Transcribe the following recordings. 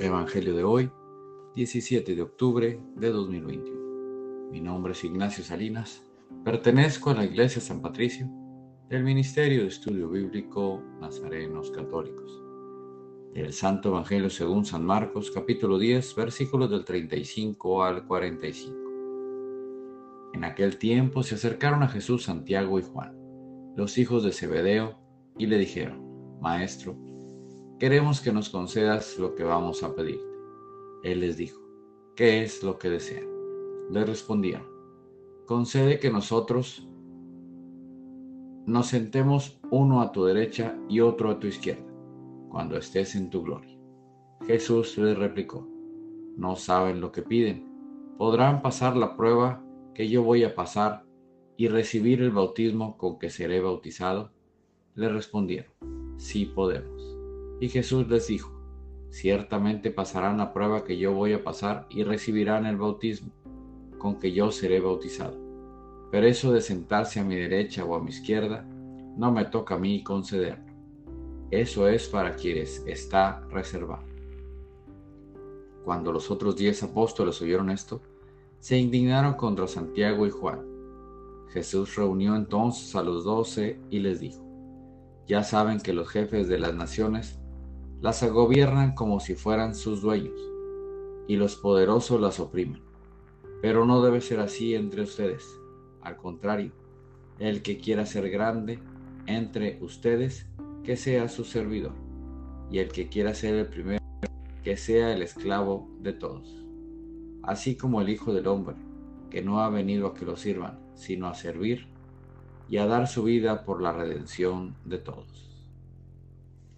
Evangelio de hoy, 17 de octubre de 2021. Mi nombre es Ignacio Salinas, pertenezco a la Iglesia San Patricio del Ministerio de Estudio Bíblico Nazarenos Católicos. Del Santo Evangelio según San Marcos, capítulo 10, versículos del 35 al 45. En aquel tiempo se acercaron a Jesús Santiago y Juan, los hijos de Zebedeo, y le dijeron, Maestro, queremos que nos concedas lo que vamos a pedirte. Él les dijo, ¿qué es lo que desean? Le respondieron, concede que nosotros nos sentemos uno a tu derecha y otro a tu izquierda, cuando estés en tu gloria. Jesús les replicó, no saben lo que piden. ¿Podrán pasar la prueba que yo voy a pasar y recibir el bautismo con que seré bautizado? Le respondieron, sí podemos. Y Jesús les dijo, ciertamente pasarán la prueba que yo voy a pasar y recibirán el bautismo con que yo seré bautizado. Pero eso de sentarse a mi derecha o a mi izquierda, no me toca a mí concederlo. Eso es para quienes está reservado. Cuando los otros diez apóstoles oyeron esto, se indignaron contra Santiago y Juan. Jesús reunió entonces a los doce y les dijo, ya saben que los jefes de las naciones las gobiernan como si fueran sus dueños, y los poderosos las oprimen. Pero no debe ser así entre ustedes. Al contrario, el que quiera ser grande entre ustedes, que sea su servidor, y el que quiera ser el primero, que sea el esclavo de todos. Así como el Hijo del Hombre, que no ha venido a que lo sirvan, sino a servir y a dar su vida por la redención de todos.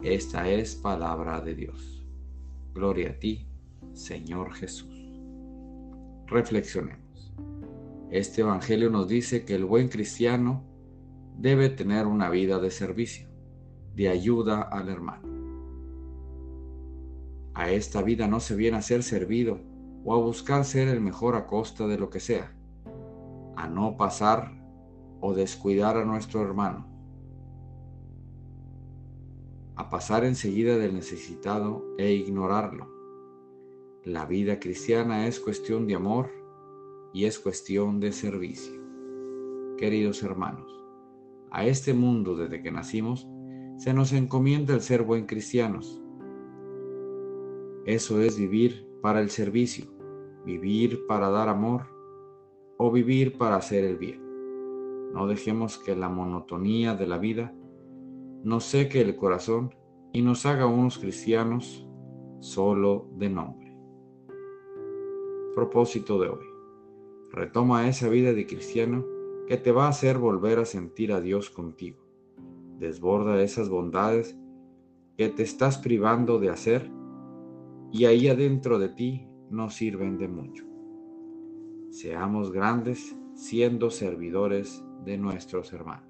Esta es palabra de Dios. Gloria a ti, Señor Jesús. Reflexionemos. Este Evangelio nos dice que el buen cristiano debe tener una vida de servicio, de ayuda al hermano. A esta vida no se viene a ser servido o a buscar ser el mejor a costa de lo que sea, a no pasar o descuidar a nuestro hermano, a pasar enseguida del necesitado e ignorarlo. La vida cristiana es cuestión de amor y es cuestión de servicio. Queridos hermanos, a este mundo desde que nacimos se nos encomienda el ser buen cristianos. Eso es vivir para el servicio, vivir para dar amor o vivir para hacer el bien. No dejemos que la monotonía de la vida nos seque el corazón y nos haga unos cristianos solo de nombre. Propósito de hoy. Retoma esa vida de cristiano que te va a hacer volver a sentir a Dios contigo. Desborda esas bondades que te estás privando de hacer y ahí adentro de ti no sirven de mucho. Seamos grandes siendo servidores de nuestros hermanos.